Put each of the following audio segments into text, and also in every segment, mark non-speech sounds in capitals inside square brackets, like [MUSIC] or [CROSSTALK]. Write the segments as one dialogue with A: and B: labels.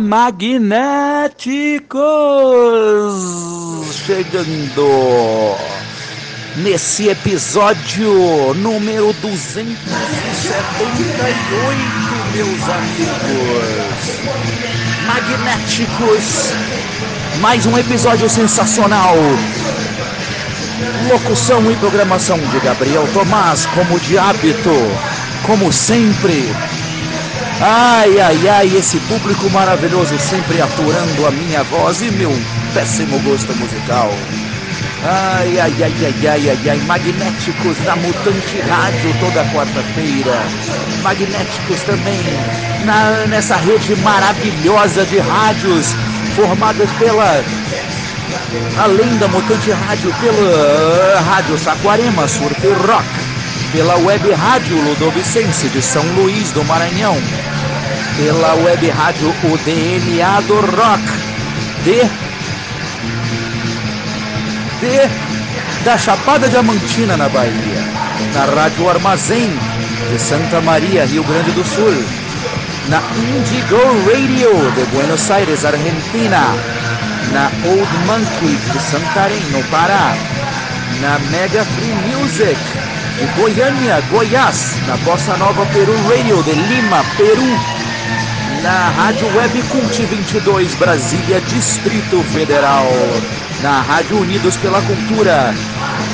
A: Magnéticos chegando nesse episódio número 278, meus amigos. Magnéticos, mais um episódio sensacional. Locução e programação de Gabriel Tomás, como de hábito, como sempre. Ai, ai, ai, esse público maravilhoso sempre aturando a minha voz e meu péssimo gosto musical. Ai, ai, ai, ai, ai, ai, ai, magnéticos da Mutante Rádio toda quarta-feira. Magnéticos também na, nessa rede maravilhosa de rádios formadas pela além da Mutante Rádio, pela Rádio Saquarema, Surf Rock, pela Web Rádio Ludovicense de São Luís do Maranhão, pela Web Rádio O DNA do Rock, de, de da Chapada Diamantina na Bahia, na Rádio Armazém de Santa Maria, Rio Grande do Sul, na Indigo Radio de Buenos Aires, Argentina, na Old Monkey de Santarém, no Pará, na Mega Free Music de Goiânia, Goiás, na Bossa Nova Peru Radio de Lima, Peru, na Rádio Web Cult 22 Brasília, Distrito Federal, na Rádio Unidos pela Cultura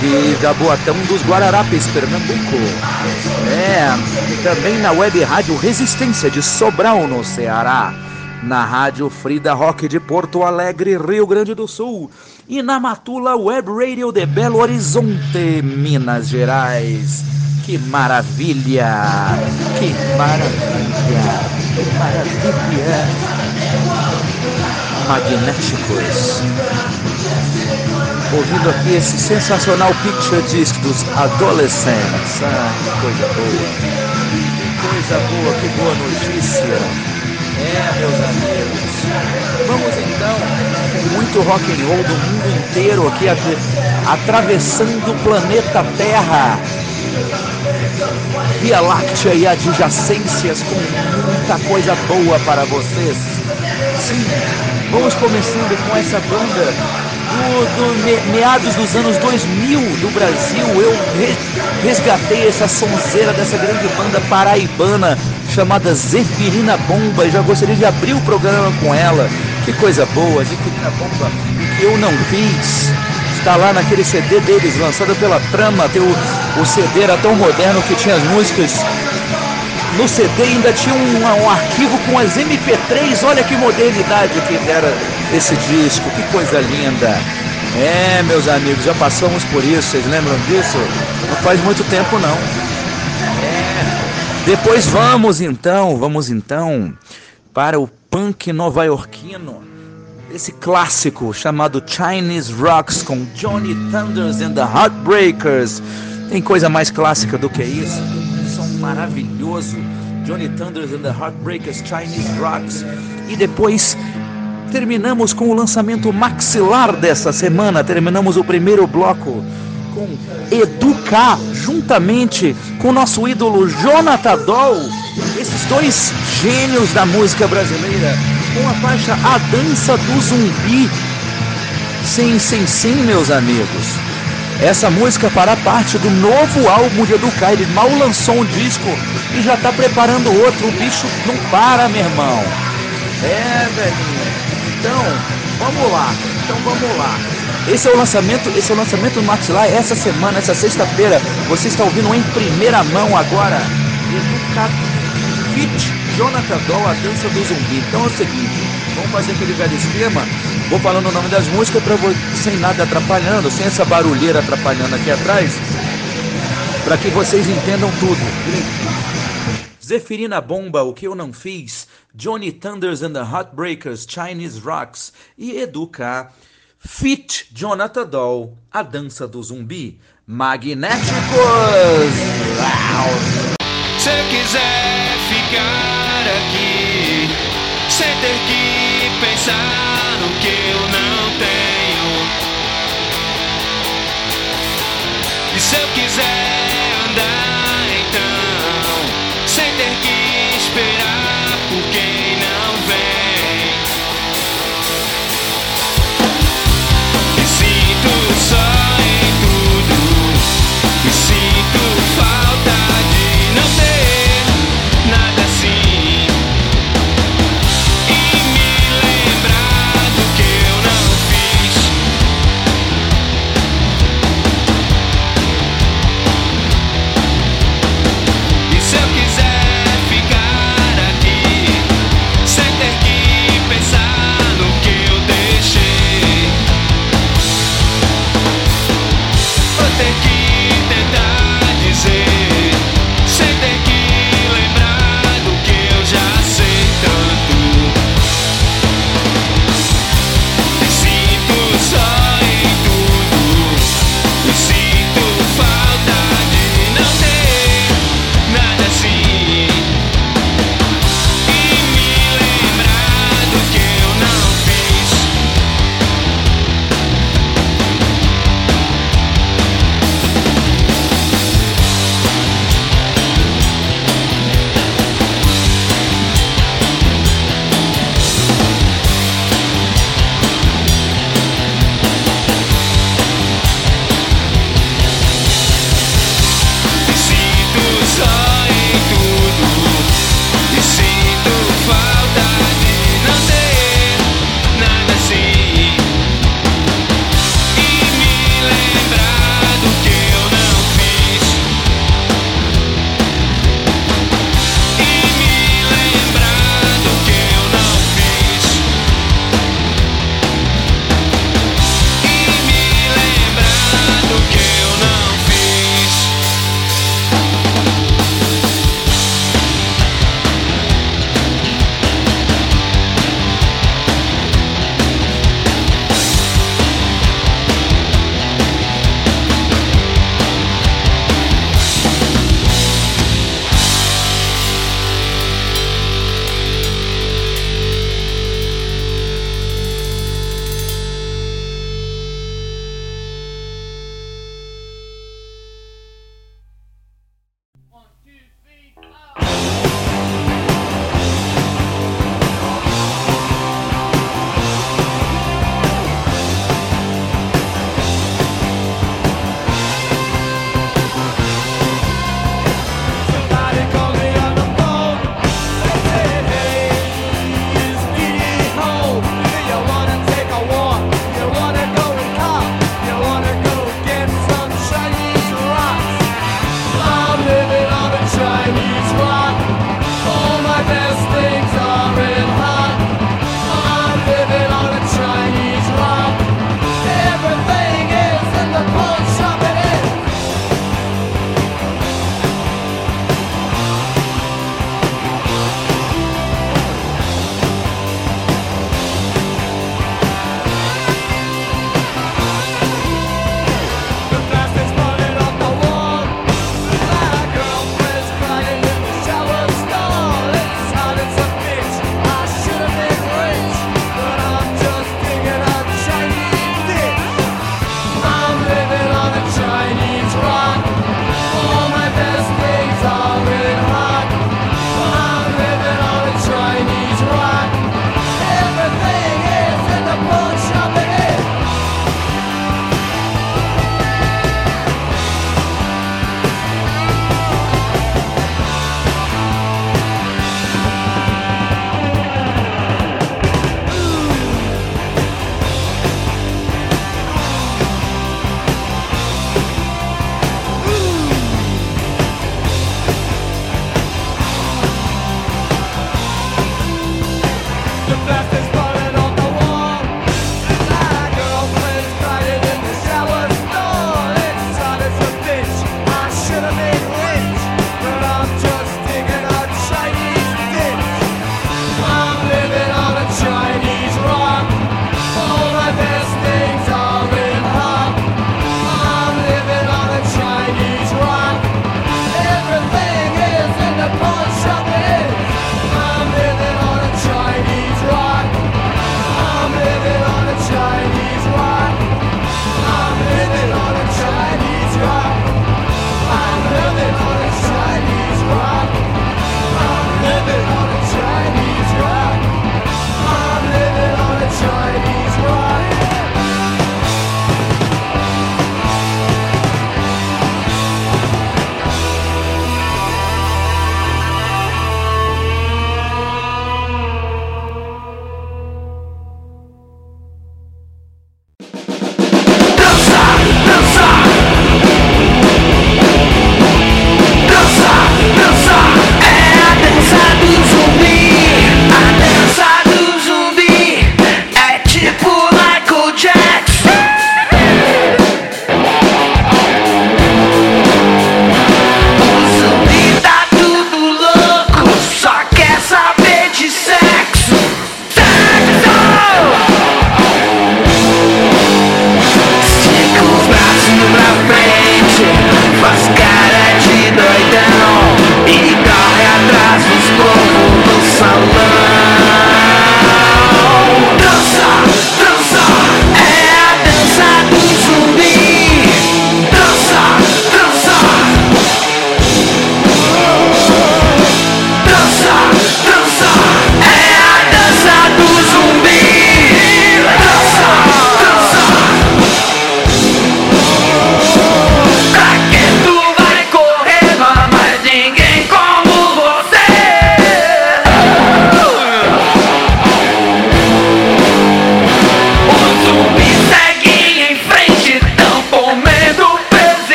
A: de Jaboatão dos Guararapes, Pernambuco. É, também na Web Rádio Resistência de Sobral, no Ceará. Na Rádio Frida Rock de Porto Alegre, Rio Grande do Sul. E na Matula Web Radio de Belo Horizonte, Minas Gerais. Que maravilha! Que maravilha! Que maravilha! Magnéticos. Ouvindo aqui esse sensacional picture disc dos Adolescents. Ah, que coisa boa! Que coisa boa, que boa notícia! É, meus amigos. Vamos então, muito rock and roll do mundo inteiro aqui atra- atravessando o planeta Terra. Via Láctea e adjacências com muita coisa boa para vocês. Sim, vamos começando com essa banda do, do me- meados dos anos 2000 do Brasil. Eu re- resgatei essa sonzeira dessa grande banda paraibana chamada Zeferina Bomba e já gostaria de abrir o programa com ela. Que coisa boa, Zeferina Bomba, que eu não fiz. Está lá naquele CD deles, lançado pela Trama. Tem o, o CD era tão moderno que tinha as músicas no CD ainda tinha um, um arquivo com as MP3. Olha que modernidade que era esse disco, que coisa linda. É, meus amigos, já passamos por isso, vocês lembram disso? Não faz muito tempo não. Depois vamos então, vamos então para o punk nova-iorquino. Esse clássico chamado Chinese Rocks com Johnny Thunders and the Heartbreakers. Tem coisa mais clássica do que isso? Som maravilhoso. Johnny Thunders and the Heartbreakers, Chinese Rocks. E depois terminamos com o lançamento maxilar dessa semana. Terminamos o primeiro bloco com Educar, juntamente com nosso ídolo Jonathan Doll. Esses dois gênios da música brasileira. Com a faixa A Dança do Zumbi. Sim, sim, sim, meus amigos. Essa música fará parte do novo álbum de Educar. Ele mal lançou um disco e já tá preparando outro. O bicho não para, meu irmão. É, velhinho. Vamos lá. Então vamos lá. Esse é o lançamento, esse é o lançamento do Maxilar essa semana, essa sexta-feira. Você está ouvindo em primeira mão agora. Educar Fit Jonathan Doll, A Dança do Zumbi. Então é o seguinte, vamos fazer aquele velho esquema. Vou falando o nome das músicas para sem nada atrapalhando, sem essa barulheira atrapalhando aqui atrás, para que vocês entendam tudo. Zefirina Bomba, O Que Eu Não Fiz, Johnny Thunders and the Heartbreakers, Chinese Rocks e Educa. Fit Jonathan Doll, A Dança do Zumbi, Magnéticos.
B: Se quiser ficar aqui, sem ter que pensar no que eu não tenho. E se eu quiser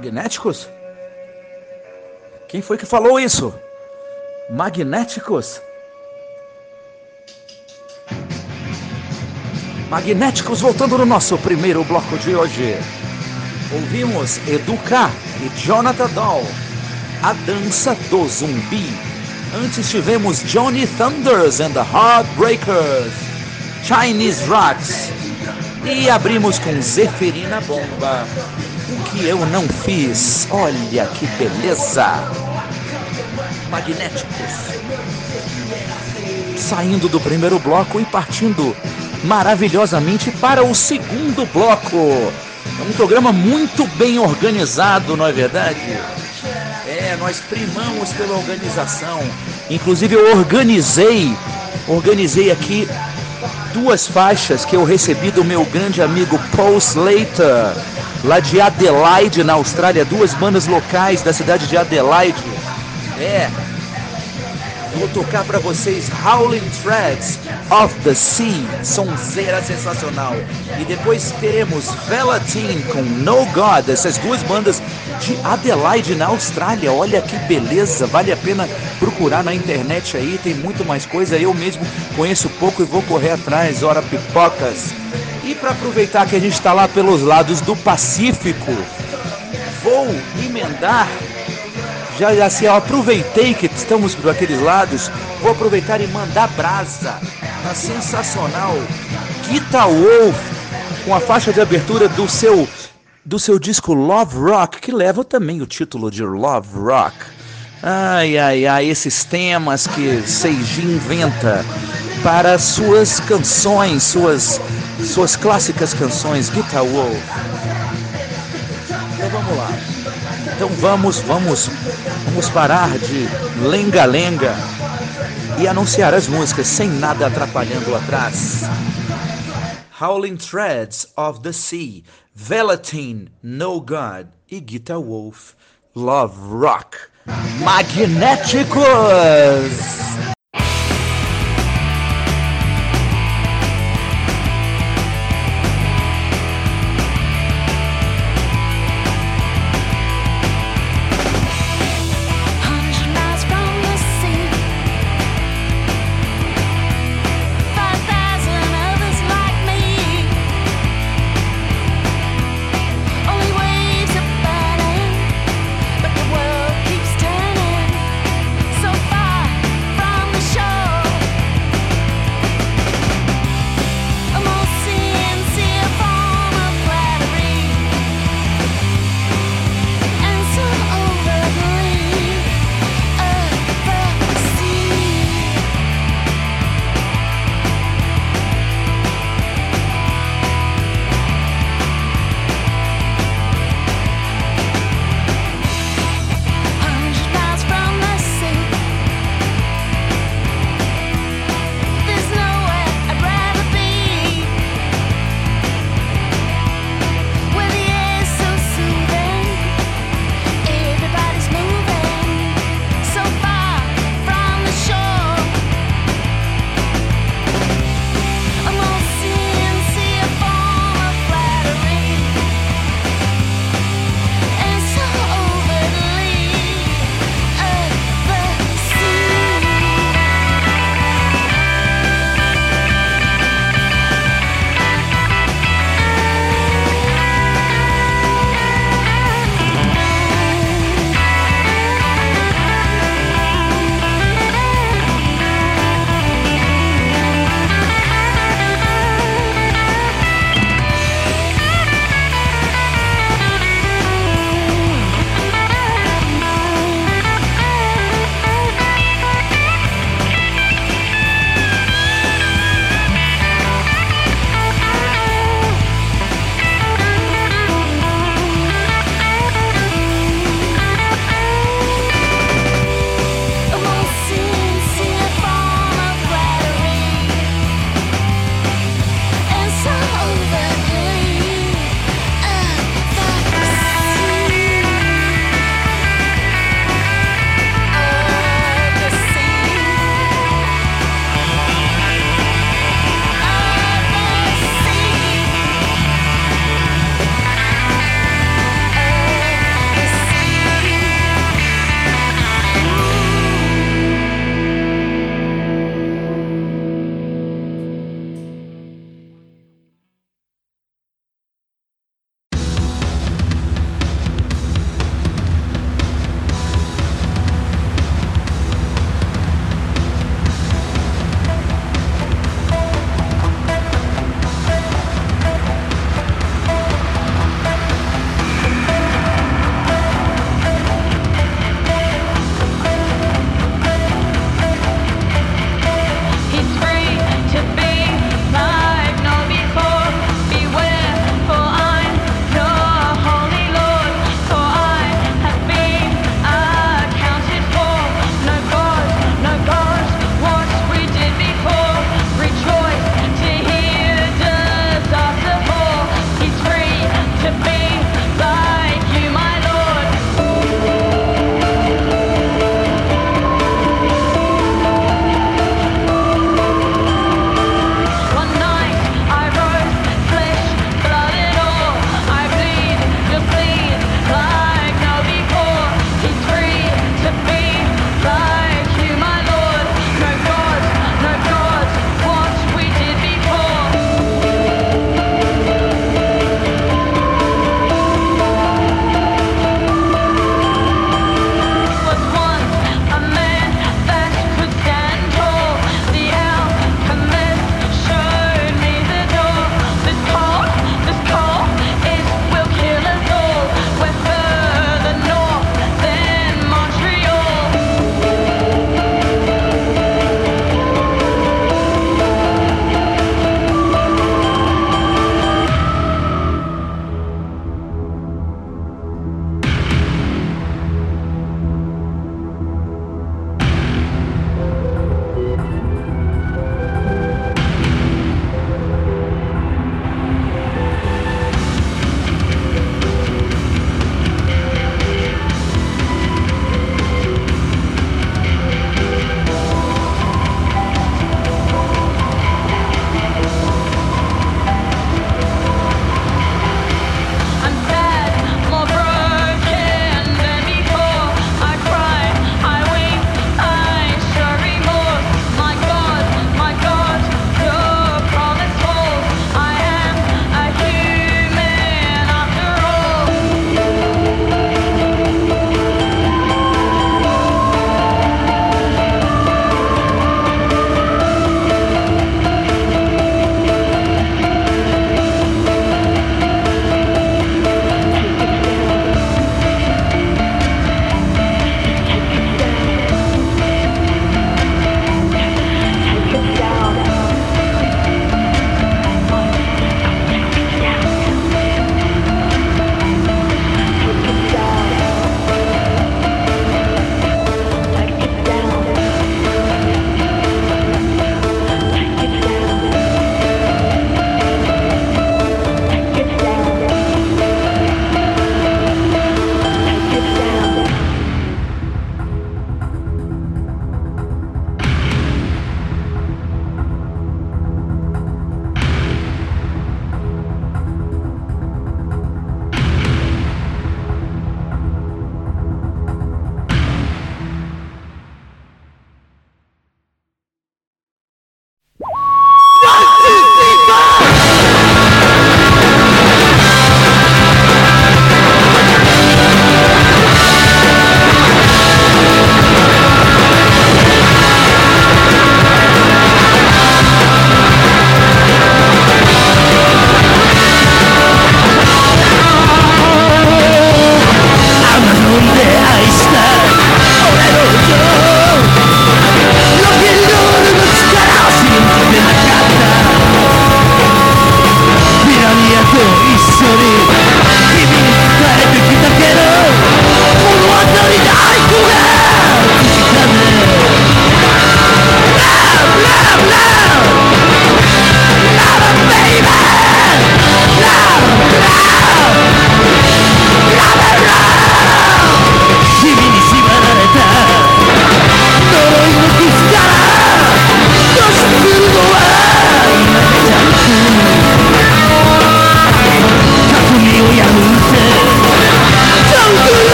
A: Magnéticos? Quem foi que falou isso? Magnéticos? Magnéticos voltando no nosso primeiro bloco de hoje. Ouvimos Educar e Jonathan Doll, A Dança do Zumbi. Antes tivemos Johnny Thunders and the Heartbreakers, Chinese Rocks. E abrimos com Zeferina Bomba, O que eu não fiz. Olha que beleza! Magnéticos. Saindo do primeiro bloco e partindo maravilhosamente para o segundo bloco. É um programa muito bem organizado, não é verdade? É, nós primamos pela organização. Inclusive eu organizei, organizei aqui duas faixas que eu recebi do meu grande amigo Paul Slater, lá de Adelaide, na Austrália, duas bandas locais da cidade de Adelaide. É, Vou tocar para vocês Howling Threads of the Sea, sonzeira sensacional. E depois teremos Velatine com No God, essas duas bandas de Adelaide na Austrália. Olha que beleza, vale a pena procurar na internet aí, tem muito mais coisa. Eu mesmo conheço pouco e vou correr atrás, hora pipocas. E para aproveitar que a gente está lá pelos lados do Pacífico, vou emendar já assim, eu aproveitei que estamos por aqueles lados, vou aproveitar e mandar brasa na sensacional Guitar Wolf com a faixa de abertura do seu do seu disco Love Rock, que leva também o título de Love Rock. Ai, ai, ai, esses temas que Seiji inventa para suas canções, suas, suas clássicas canções, Guitar Wolf. Então vamos lá. Então vamos, vamos, vamos parar de lenga-lenga e anunciar as músicas sem nada atrapalhando atrás. Howling Threads of the Sea, Velatine, No God e Guitar Wolf, Love Rock. Magnéticos!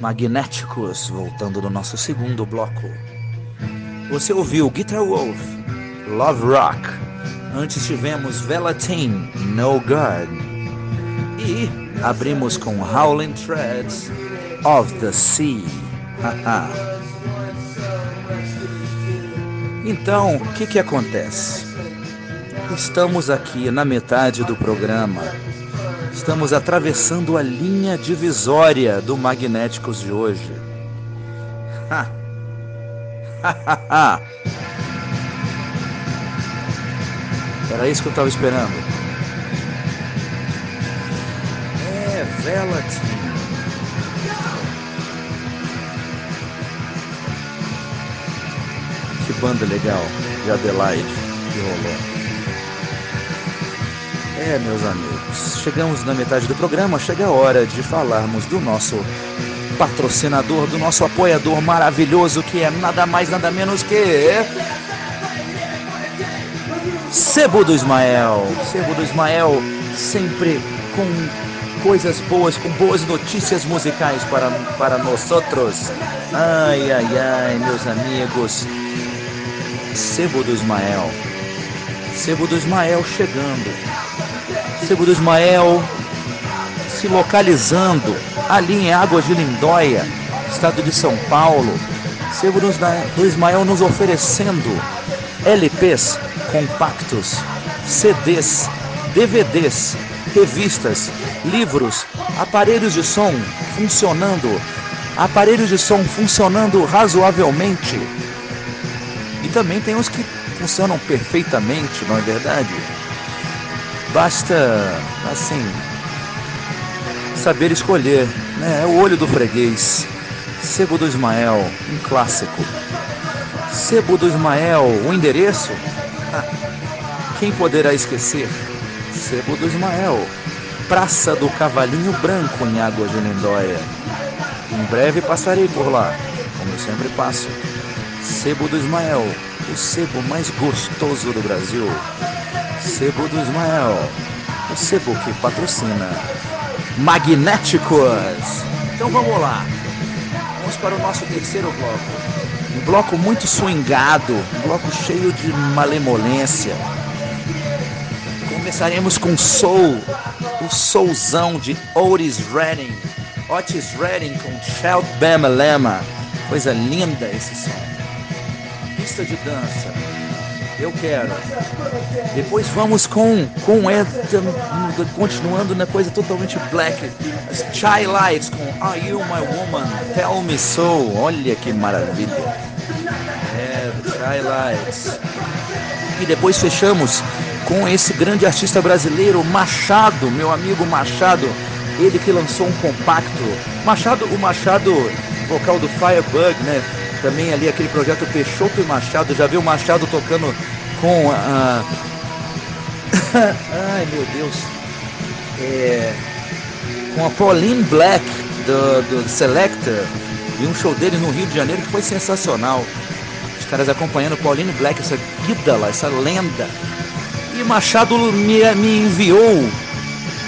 A: Magnéticos, voltando no nosso segundo bloco. Você ouviu Guitar Wolf, Love Rock. Antes tivemos Velatine, No Guard. E abrimos com Howling Threads of the Sea. então, o que, que acontece? Estamos aqui na metade do programa. Estamos atravessando a linha divisória do Magnéticos de hoje. [LAUGHS] Era isso que eu estava esperando. É, Velat. Que banda legal de Adelaide que rolou. É, meus amigos, chegamos na metade do programa, chega a hora de falarmos do nosso patrocinador, do nosso apoiador maravilhoso, que é nada mais, nada menos que. Sebo do Ismael. Sebo do Ismael, sempre com coisas boas, com boas notícias musicais para, para nós outros. Ai, ai, ai, meus amigos. Sebo do Ismael. Sebo do Ismael chegando Sebo do Ismael se localizando ali em Águas de Lindóia, estado de São Paulo. Sebo do Ismael nos oferecendo LPs, compactos, CDs, DVDs, revistas, livros, aparelhos de som funcionando, aparelhos de som funcionando razoavelmente. E também tem os que funcionam perfeitamente, não é verdade? Basta, assim, saber escolher, né? É o olho do freguês. Sebo do Ismael, um clássico. Sebo do Ismael, o endereço? Ah, quem poderá esquecer? Sebo do Ismael, Praça do Cavalinho Branco em Águas de Lindóia. Em breve passarei por lá, como sempre passo. Sebo do Ismael, o sebo mais gostoso do Brasil. Sebo do Ismael, o sebo que patrocina Magnéticos. Então vamos lá, vamos para o nosso terceiro bloco. Um bloco muito swingado, um bloco cheio de malemolência. Começaremos com Soul, o soulzão de Otis Redding. Otis Redding com Shout Bama Lema. Coisa linda esse som. Pista de dança eu quero. Depois vamos com com Ed, continuando na coisa totalmente black. Chai Lights com Are You My Woman? Tell Me So. Olha que maravilha. É, Chai Lights. E depois fechamos com esse grande artista brasileiro, Machado, meu amigo Machado, ele que lançou um compacto. Machado, o Machado, vocal do Firebug, né? também ali aquele projeto Peixoto e Machado. Já viu o Machado tocando com a. [LAUGHS] Ai meu Deus. É... Com a Pauline Black do, do Selector. E um show deles no Rio de Janeiro que foi sensacional. Os caras acompanhando Pauline Black, essa ídola, essa lenda. E Machado me, me enviou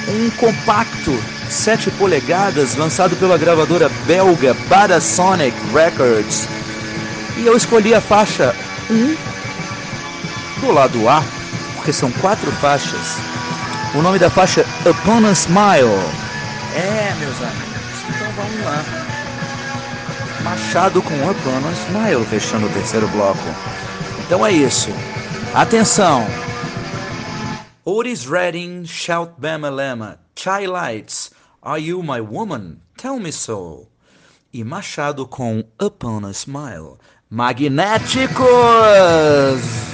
A: um compacto 7 polegadas lançado pela gravadora belga Parasonic Records e eu escolhi a faixa 1 do lado A, porque são quatro faixas. O nome da faixa é Upon a Smile. É, meus amigos, então vamos lá. Machado com Upon a Smile, fechando o terceiro bloco. Então é isso. Atenção! Otis Redding, Shout Bama Lema, Chai Lights, Are You My Woman? Tell Me So. E Machado com Upon a Smile. Magnéticos!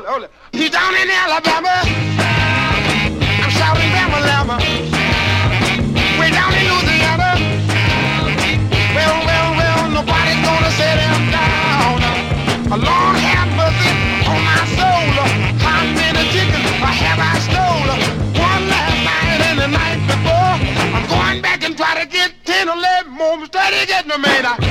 C: Hold, it, hold it. He's down in Alabama. I'm shouting Bama Lama. Way down in Louisiana. Well, well, well, nobody's gonna set him down. A long hand buzzing on my soul. How many chickens have I stole? One last night and the night before. I'm going back and try to get 10 or 11 more. Steady getting made. I,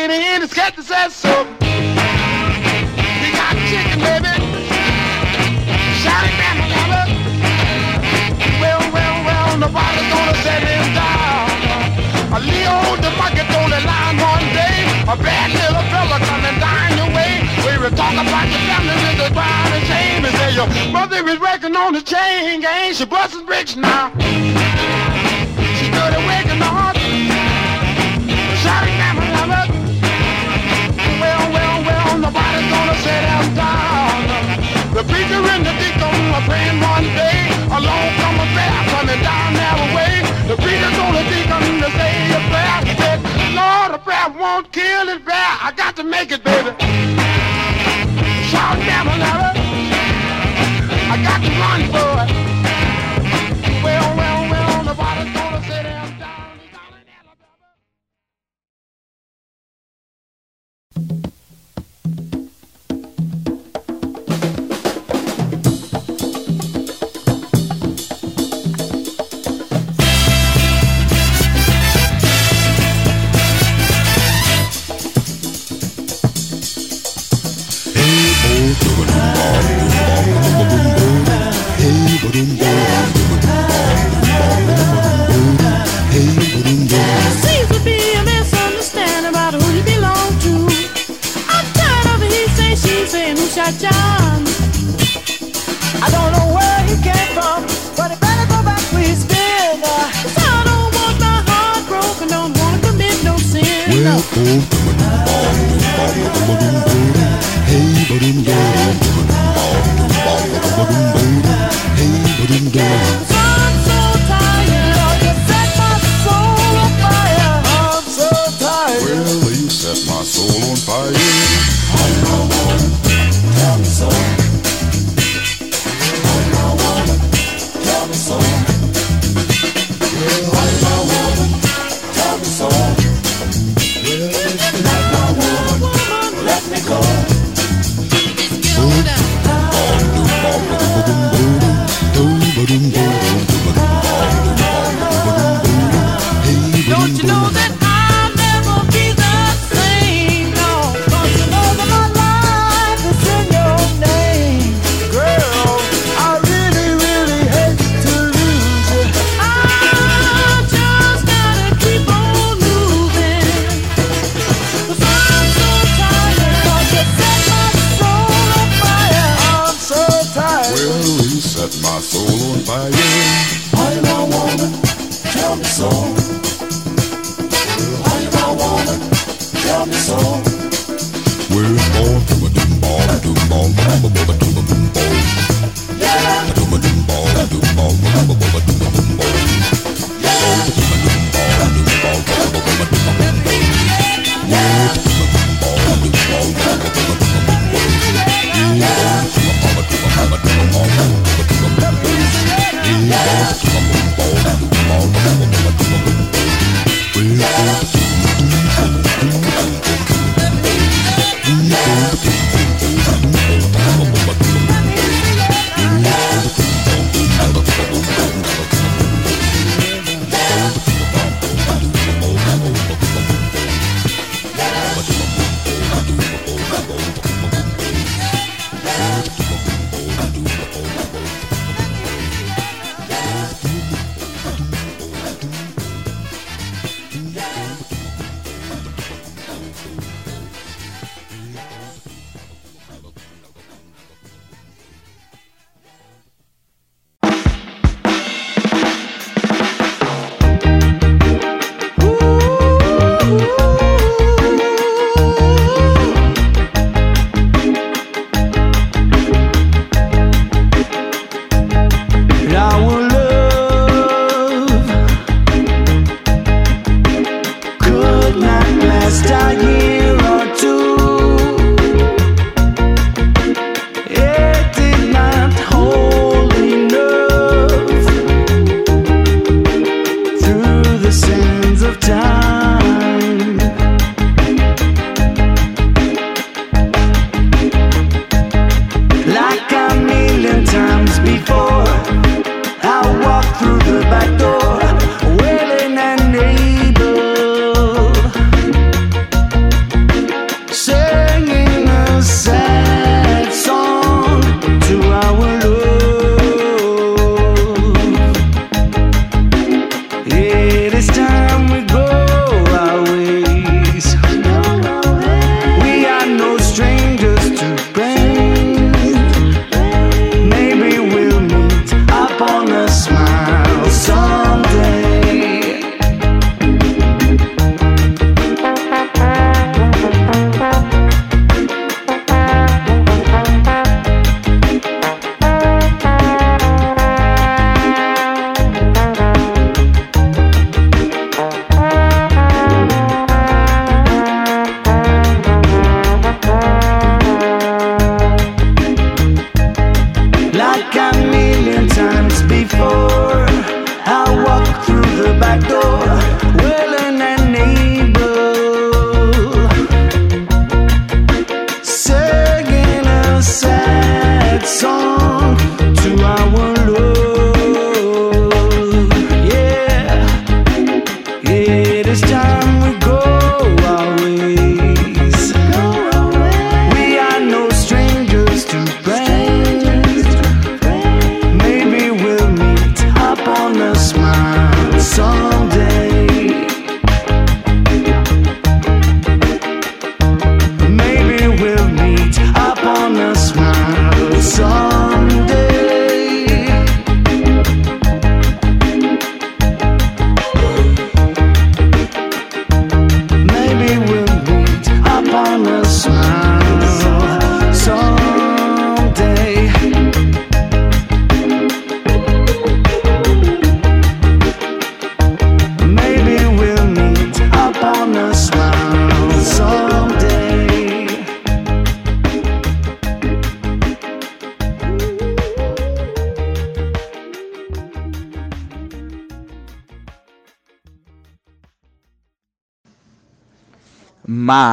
C: tongue stayed in. His cat said so. We got chicken, baby. Shouting down the ladder. Well, well, well, nobody's gonna set down. A the bucket only line one day. A bad little fella coming down your way. We were talking about your family with the ground and shame. And say your mother is working on the chain gang. She busting bricks now. She good at waking up. Gonna set him down. The preacher and the deacon are praying one day. Along come a bear coming down their way. The preacher told the deacon to say a prayer. He said, Lord, a prayer won't kill it bear. I got to make it, baby. Shout down. I got to run for it.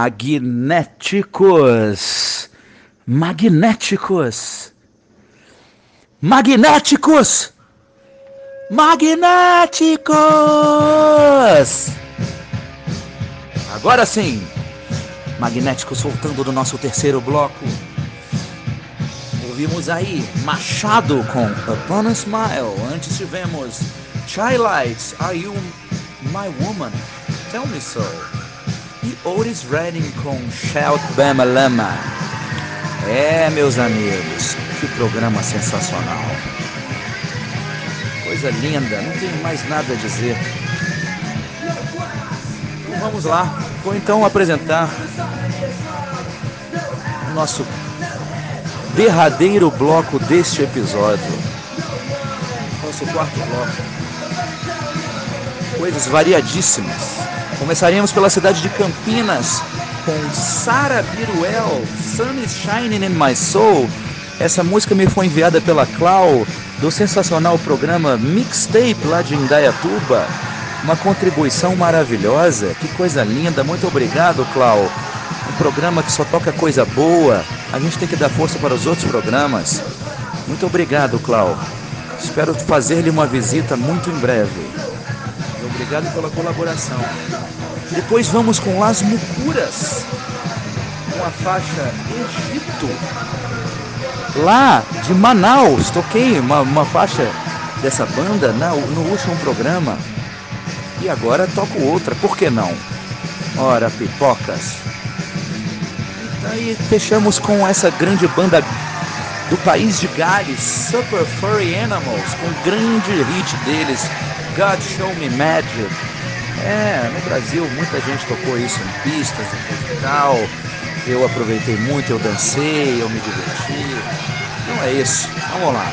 A: Magnéticos. Magnéticos. Magnéticos. Magnéticos. Agora sim. Magnéticos voltando do nosso terceiro bloco. Ouvimos aí Machado com Upon a Smile. Antes tivemos Chilites, Are You My Woman? Tell Me So. E Otis Redding com Shout Bama Lama. É, meus amigos, que programa sensacional. Coisa linda, não tenho mais nada a dizer. Então vamos lá, vou então apresentar o nosso derradeiro bloco deste episódio. Nosso quarto bloco. Coisas variadíssimas. Começaríamos pela cidade de Campinas com Sara Biruel, Sun is Shining in My Soul. Essa música me foi enviada pela Clau do sensacional programa Mixtape lá de Indaiatuba. Uma contribuição maravilhosa, que coisa linda. Muito obrigado, Clau. Um programa que só toca coisa boa. A gente tem que dar força para os outros programas. Muito obrigado, Clau. Espero fazer-lhe uma visita muito em breve. Obrigado pela colaboração. Depois vamos com Las Mucuras, com a faixa Egito. Lá de Manaus, toquei uma, uma faixa dessa banda na- no último programa. E agora toco outra, por que não? Ora, pipocas. E fechamos com essa grande banda do país de Gales, Super Furry Animals, com o grande hit deles, God Show Me Magic. É, no Brasil muita gente tocou isso em pistas, em festival. Eu aproveitei muito, eu dancei, eu me diverti. Então é isso, vamos lá.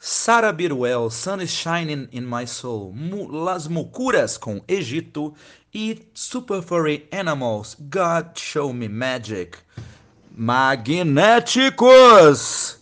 A: Sarah Biruel, Sun is Shining in My Soul, Mu- Las Mucuras com Egito e Super Furry Animals, God Show Me Magic. Magnéticos!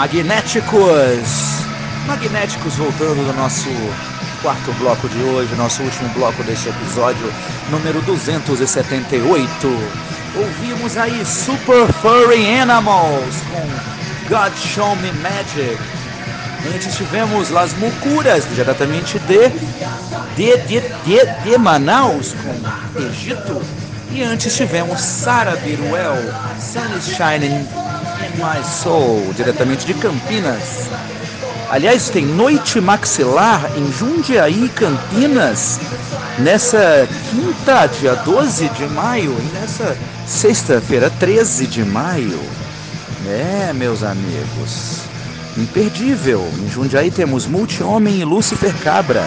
A: Magnéticos. Magnéticos voltando do nosso quarto bloco de hoje, nosso último bloco deste episódio, número 278. Ouvimos aí Super Furry Animals com God Show Me Magic. Antes tivemos Las Mucuras, diretamente de, de, de, de, de Manaus, com Egito. E antes tivemos Sarah Biruel, Sun is Shining in My Soul, diretamente de Campinas. Aliás, tem Noite Maxilar em Jundiaí, Campinas, nessa quinta, dia 12 de maio, e nessa sexta-feira, 13 de maio. É, meus amigos, imperdível. Em Jundiaí temos Multi-Homem e Lúcifer Cabra.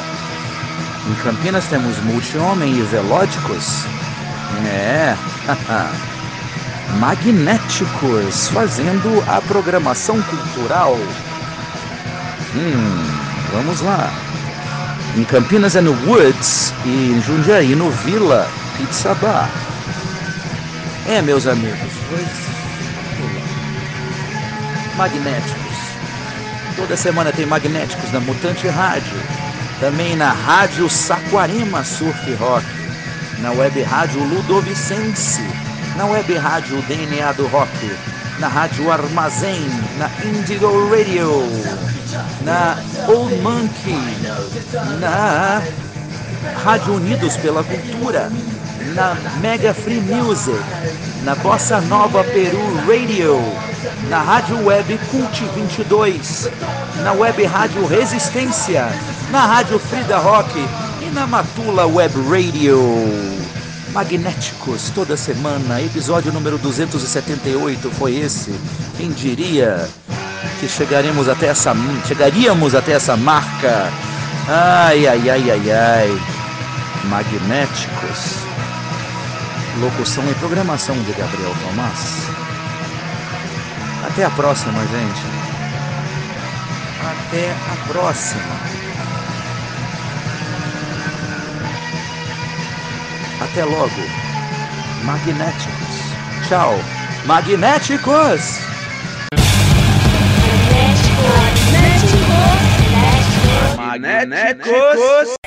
A: Em Campinas temos Multi-Homem e Velóticos. É, [LAUGHS] magnéticos, fazendo a programação cultural. Hum, vamos lá. Em Campinas é no Woods e em Jundiaí no Vila Pizza Bar. É, meus amigos, pois. Magnéticos. Toda semana tem Magnéticos na Mutante Rádio. Também na Rádio Saquarema Surf Rock. Na Web Rádio Ludovicense. Na Web Rádio DNA do Rock. Na Rádio Armazém. Na Indigo Radio. Na Old Monkey. Na Rádio Unidos pela Cultura. Na Mega Free Music. Na Bossa Nova Peru Radio. Na Rádio Web Cult 22. Na Web Rádio Resistência. Na Rádio Frida Rock. Na Matula Web Radio. Magnéticos, toda semana, episódio número 278 foi esse. Quem diria que chegaremos até essa, chegaríamos até essa marca? Ai, ai, ai, ai, ai. Magnéticos. Locução e programação de Gabriel Tomás. Até a próxima, gente. Até a próxima. Até logo. Magnéticos. Tchau. Magnéticos!
D: Magnéticos.